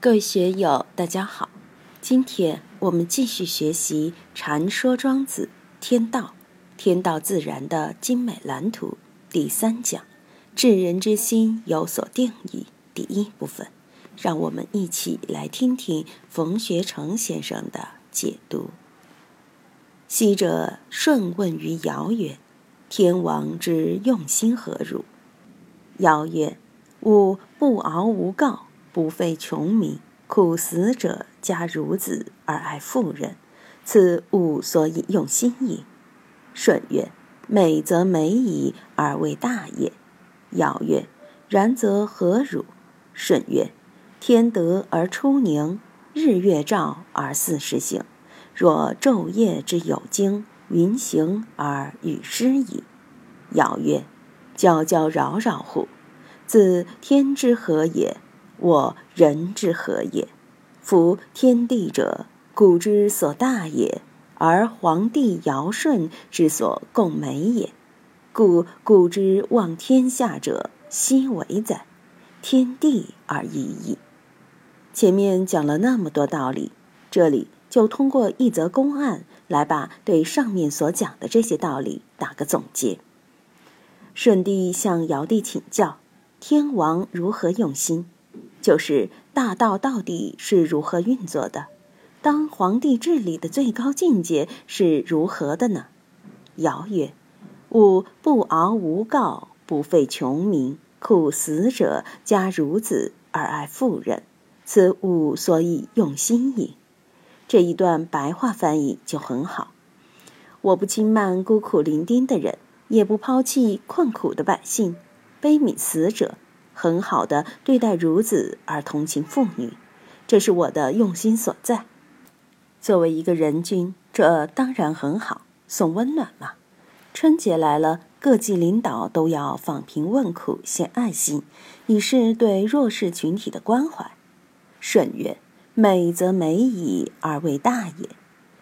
各位学友，大家好。今天我们继续学习《禅说庄子天道》，天道自然的精美蓝图第三讲“治人之心有所定义”第一部分。让我们一起来听听冯学成先生的解读。昔者舜问于尧曰：“天王之用心何如？”尧曰：“吾不敖无告。”不废穷民，苦死者加孺子而爱妇人，此吾所以用心矣。舜曰：“美则美矣，而为大也。”尧曰：“然则何如？”舜曰：“天德而出宁，日月照而四时行。若昼夜之有经，云行而与失矣。”尧曰：“皎皎扰扰乎！自天之和也。”我人之何也？夫天地者，古之所大也，而皇帝尧舜之所共美也。故古之望天下者，奚为哉？天地而已矣。前面讲了那么多道理，这里就通过一则公案来把对上面所讲的这些道理打个总结。舜帝向尧帝请教，天王如何用心？就是大道到底是如何运作的？当皇帝治理的最高境界是如何的呢？尧曰：“吾不敖无告，不废穷民，苦死者加孺子而爱妇人，此吾所以用心矣。”这一段白话翻译就很好。我不轻慢孤苦伶仃的人，也不抛弃困苦的百姓，悲悯死者。很好的对待孺子而同情妇女，这是我的用心所在。作为一个人君，这当然很好，送温暖嘛。春节来了，各级领导都要访贫问苦，献爱心，以示对弱势群体的关怀。舜曰：“美则美矣，而为大也。”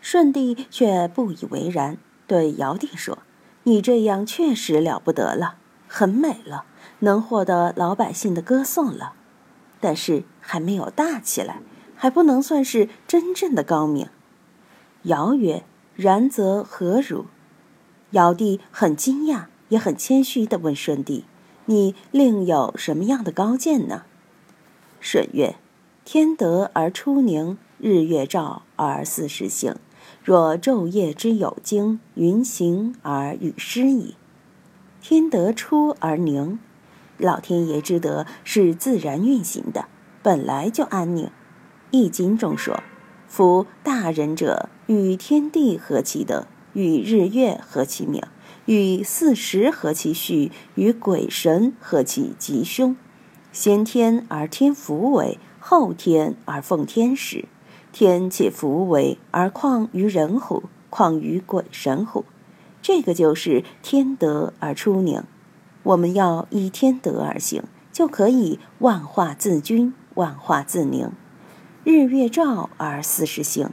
舜帝却不以为然，对尧帝说：“你这样确实了不得了，很美了。”能获得老百姓的歌颂了，但是还没有大起来，还不能算是真正的高明。尧曰：“然则何如？”尧帝很惊讶，也很谦虚地问舜帝：“你另有什么样的高见呢？”舜曰：“天德而出宁，日月照而四时行。若昼夜之有经，云行而雨施矣。天德出而宁。”老天爷之德是自然运行的，本来就安宁。《易经》中说：“夫大人者，与天地合其德，与日月合其名，与四时合其序，与鬼神合其吉凶。先天而天福为，后天而奉天时。天且福为，而况于人乎？况于鬼神乎？这个就是天德而出宁。”我们要依天德而行，就可以万化自均，万化自宁。日月照而四时行，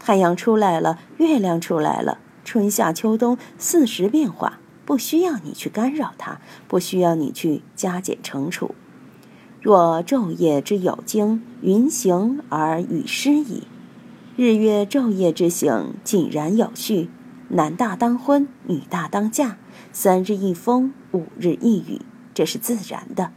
太阳出来了，月亮出来了，春夏秋冬四时变化，不需要你去干扰它，不需要你去加减乘除。若昼夜之有经，云行而雨施矣。日月昼夜之行，井然有序。男大当婚，女大当嫁，三日一风，五日一雨，这是自然的。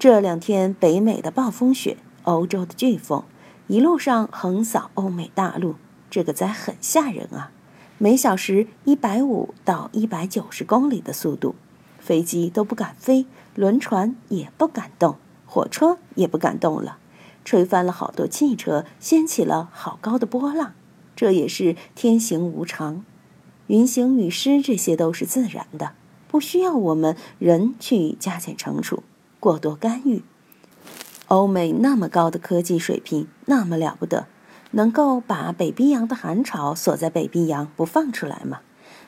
这两天北美的暴风雪，欧洲的飓风，一路上横扫欧美大陆，这个灾很吓人啊！每小时一百五到一百九十公里的速度，飞机都不敢飞，轮船也不敢动，火车也不敢动了，吹翻了好多汽车，掀起了好高的波浪，这也是天行无常。云行雨施，这些都是自然的，不需要我们人去加减乘除、过多干预。欧美那么高的科技水平，那么了不得，能够把北冰洋的寒潮锁在北冰洋不放出来吗？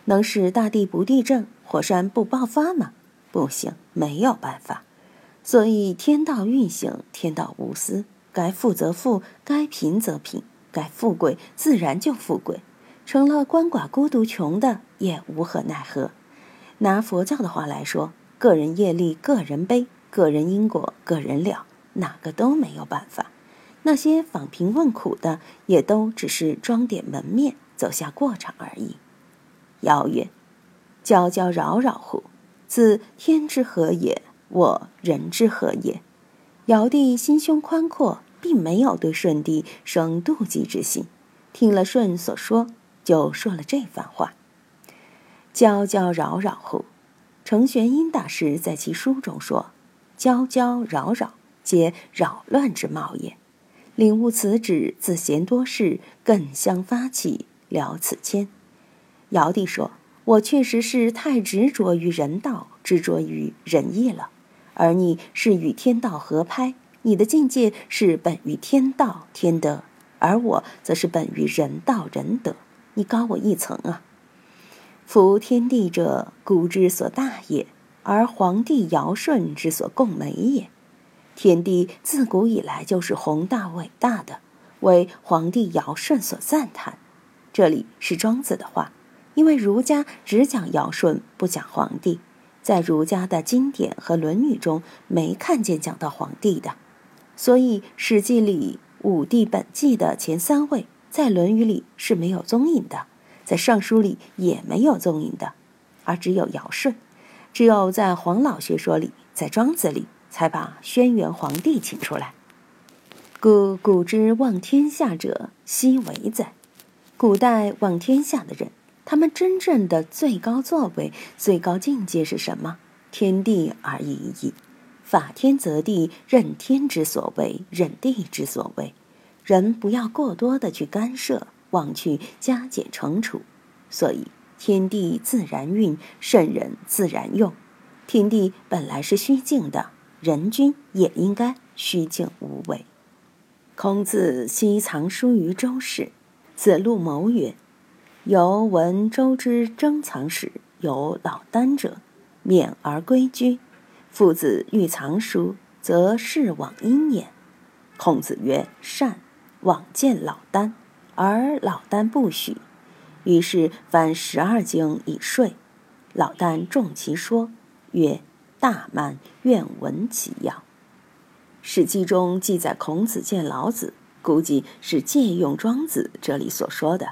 能使大地不地震、火山不爆发吗？不行，没有办法。所以天道运行，天道无私，该富则富，该贫则贫，该富贵自然就富贵。成了鳏寡孤独穷的也无可奈何。拿佛教的话来说，个人业力个人背，个人因果个人了，哪个都没有办法。那些访贫问苦的，也都只是装点门面，走下过场而已。尧曰：“皎皎扰扰乎！自天之何也？我人之何也？”尧帝心胸宽阔，并没有对舜帝生妒忌之心。听了舜所说，就说了这番话：“皎皎扰扰乎！”程玄英大师在其书中说：“皎皎扰扰，皆扰乱之貌也。领悟此旨，自嫌多事，更相发起，了此谦。”尧帝说：“我确实是太执着于人道，执着于仁义了。而你是与天道合拍，你的境界是本于天道天德，而我则是本于人道人德，你高我一层啊。”夫天地者，古之所大也，而皇帝尧舜之所共美也。天地自古以来就是宏大伟大的，为皇帝尧舜所赞叹。这里是庄子的话，因为儒家只讲尧舜，不讲皇帝，在儒家的经典和《论语》中没看见讲到皇帝的，所以《史记》里五帝本纪的前三位，在《论语》里是没有踪影的。在尚书里也没有踪影的，而只有尧舜，只有在黄老学说里，在庄子里才把轩辕皇帝请出来。故古之望天下者，奚为哉？古代望天下的人，他们真正的最高作为、最高境界是什么？天地而已矣。法天则地，任天之所为，任地之所为。人不要过多的去干涉。忘去加减乘除，所以天地自然运，圣人自然用。天地本来是虚静的，人君也应该虚静无为。孔子昔藏书于周室，子路谋曰：“由闻周之珍藏史，有老聃者，免而归居。父子欲藏书，则事往因也。”孔子曰：“善。”往见老聃。而老聃不许，于是翻十二经以说。老聃重其说，曰：“大慢，愿闻其要。”《史记》中记载孔子见老子，估计是借用庄子这里所说的，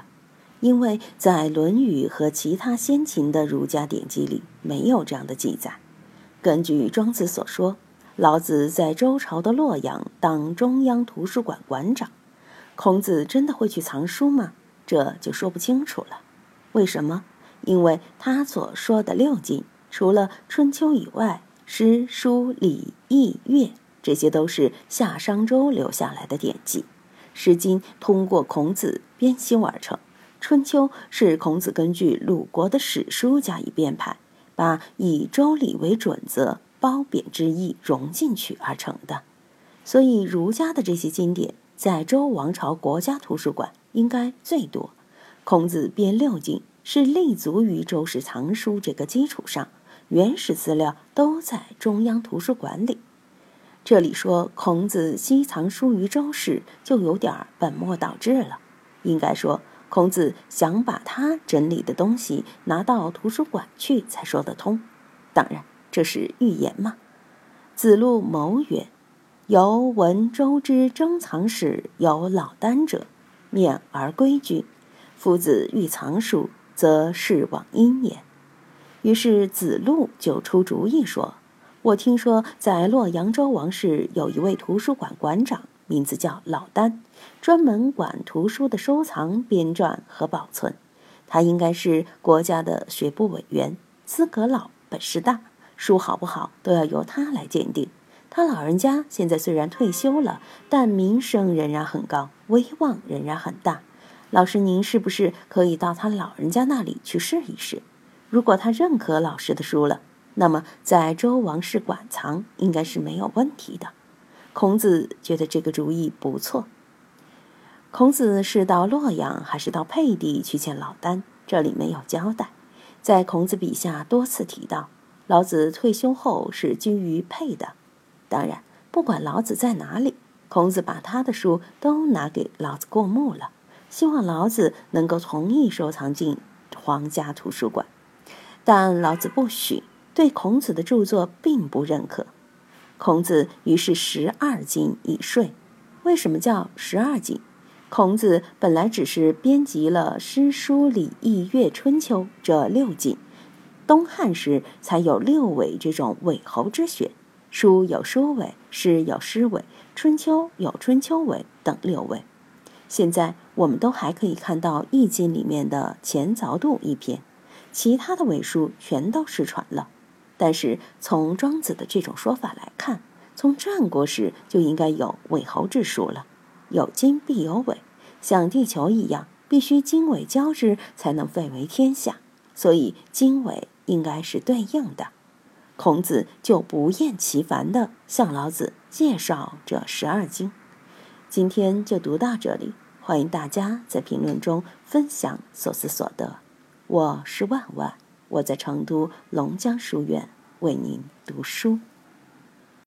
因为在《论语》和其他先秦的儒家典籍里没有这样的记载。根据庄子所说，老子在周朝的洛阳当中央图书馆馆长。孔子真的会去藏书吗？这就说不清楚了。为什么？因为他所说的六经，除了春秋以外，诗、书、礼、易、乐，这些都是夏商周留下来的典籍。诗经通过孔子编修而成，春秋是孔子根据鲁国的史书加以编排，把以周礼为准则、褒贬之意融进去而成的。所以，儒家的这些经典。在周王朝国家图书馆应该最多。孔子编六经是立足于周氏藏书这个基础上，原始资料都在中央图书馆里。这里说孔子西藏书于周氏，就有点本末倒置了。应该说，孔子想把他整理的东西拿到图书馆去才说得通。当然，这是预言嘛。子路谋曰。由闻周之珍藏史，有老聃者，免而归居。夫子欲藏书，则事往因也。于是子路就出主意说：“我听说在洛阳周王室有一位图书馆馆长，名字叫老聃，专门管图书的收藏、编撰和保存。他应该是国家的学部委员，资格老，本事大，书好不好都要由他来鉴定。”他老人家现在虽然退休了，但名声仍然很高，威望仍然很大。老师，您是不是可以到他老人家那里去试一试？如果他认可老师的书了，那么在周王室馆藏应该是没有问题的。孔子觉得这个主意不错。孔子是到洛阳还是到沛地去见老聃？这里没有交代。在孔子笔下多次提到，老子退休后是居于沛的。当然，不管老子在哪里，孔子把他的书都拿给老子过目了，希望老子能够同意收藏进皇家图书馆。但老子不许，对孔子的著作并不认可。孔子于是十二经以说，为什么叫十二经？孔子本来只是编辑了诗、书、礼、易、乐、春秋这六经，东汉时才有六尾这种尾喉之学，书有书尾，诗有诗尾，春秋有春秋尾等六尾。现在我们都还可以看到《易经》里面的前凿度一篇，其他的尾数全都失传了。但是从庄子的这种说法来看，从战国时就应该有尾侯之术了。有经必有尾，像地球一样，必须经纬交织才能废为天下，所以经纬应该是对应的。孔子就不厌其烦地向老子介绍这十二经。今天就读到这里，欢迎大家在评论中分享所思所得。我是万万，我在成都龙江书院为您读书。